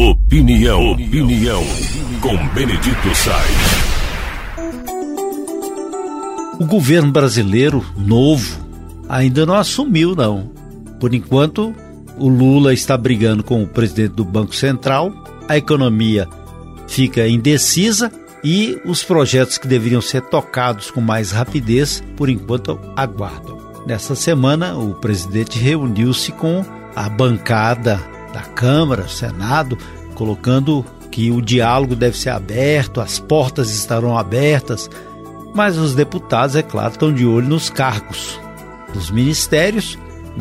Opinião, opinião, com Benedito Sainz. O governo brasileiro novo ainda não assumiu, não. Por enquanto, o Lula está brigando com o presidente do Banco Central, a economia fica indecisa e os projetos que deveriam ser tocados com mais rapidez, por enquanto, aguardam. Nessa semana, o presidente reuniu-se com a bancada da Câmara, Senado, colocando que o diálogo deve ser aberto, as portas estarão abertas, mas os deputados, é claro, estão de olho nos cargos dos ministérios,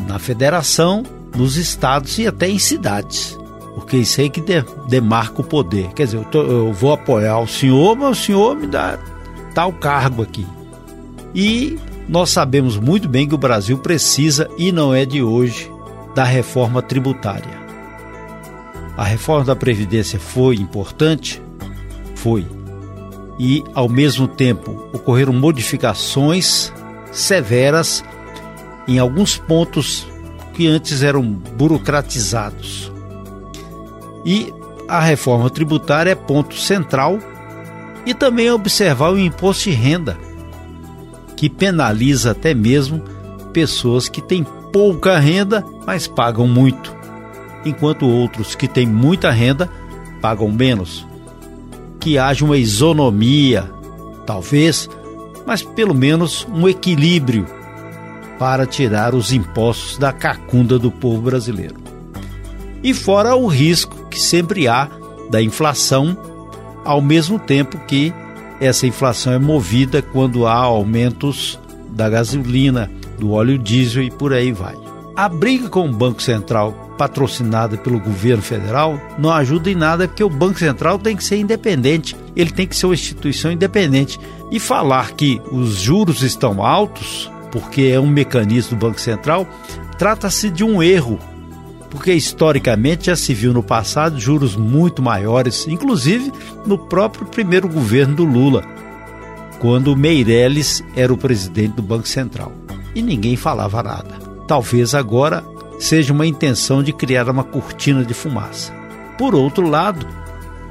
na federação, nos estados e até em cidades. Porque isso aí que demarca o poder. Quer dizer, eu, tô, eu vou apoiar o senhor, mas o senhor me dá tal cargo aqui. E nós sabemos muito bem que o Brasil precisa, e não é de hoje, da reforma tributária. A reforma da Previdência foi importante? Foi. E, ao mesmo tempo, ocorreram modificações severas em alguns pontos que antes eram burocratizados. E a reforma tributária é ponto central e também observar o imposto de renda, que penaliza até mesmo pessoas que têm pouca renda, mas pagam muito, enquanto outros que têm muita renda pagam menos. Que haja uma isonomia, talvez, mas pelo menos um equilíbrio para tirar os impostos da cacunda do povo brasileiro. E fora o risco que sempre há da inflação, ao mesmo tempo que essa inflação é movida quando há aumentos da gasolina, do óleo diesel e por aí vai. A briga com o Banco Central, patrocinada pelo governo federal, não ajuda em nada porque o Banco Central tem que ser independente, ele tem que ser uma instituição independente. E falar que os juros estão altos, porque é um mecanismo do Banco Central, trata-se de um erro, porque historicamente já se viu no passado juros muito maiores, inclusive no próprio primeiro governo do Lula, quando Meirelles era o presidente do Banco Central e ninguém falava nada. Talvez agora seja uma intenção de criar uma cortina de fumaça. Por outro lado,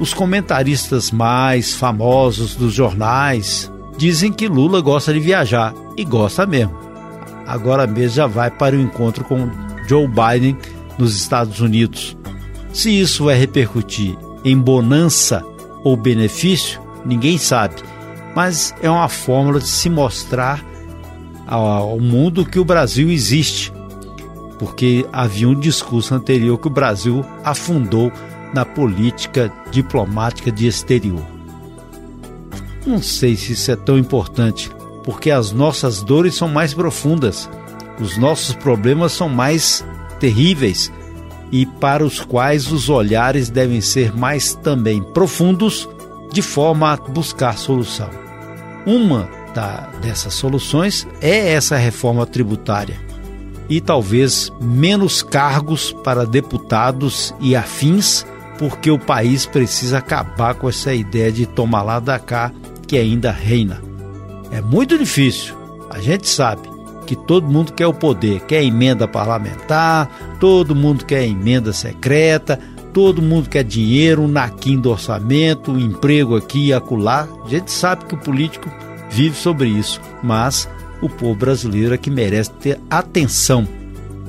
os comentaristas mais famosos dos jornais dizem que Lula gosta de viajar e gosta mesmo. Agora mesmo já vai para o encontro com Joe Biden nos Estados Unidos. Se isso vai repercutir em bonança ou benefício, ninguém sabe, mas é uma fórmula de se mostrar ao mundo que o Brasil existe, porque havia um discurso anterior que o Brasil afundou na política diplomática de exterior. Não sei se isso é tão importante, porque as nossas dores são mais profundas, os nossos problemas são mais terríveis e para os quais os olhares devem ser mais também profundos, de forma a buscar solução. Uma da, dessas soluções é essa reforma tributária e talvez menos cargos para deputados e afins, porque o país precisa acabar com essa ideia de tomar lá da cá que ainda reina. É muito difícil, a gente sabe que todo mundo quer o poder, quer emenda parlamentar, todo mundo quer emenda secreta, todo mundo quer dinheiro, um naquim do orçamento, um emprego aqui e acolá. A gente sabe que o político vive sobre isso, mas o povo brasileiro é que merece ter atenção,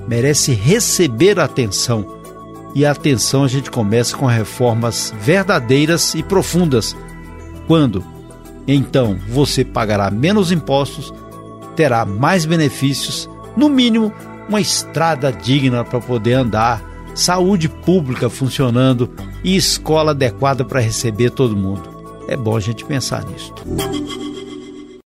merece receber atenção. E a atenção a gente começa com reformas verdadeiras e profundas. Quando? Então você pagará menos impostos, terá mais benefícios, no mínimo uma estrada digna para poder andar, saúde pública funcionando e escola adequada para receber todo mundo. É bom a gente pensar nisso.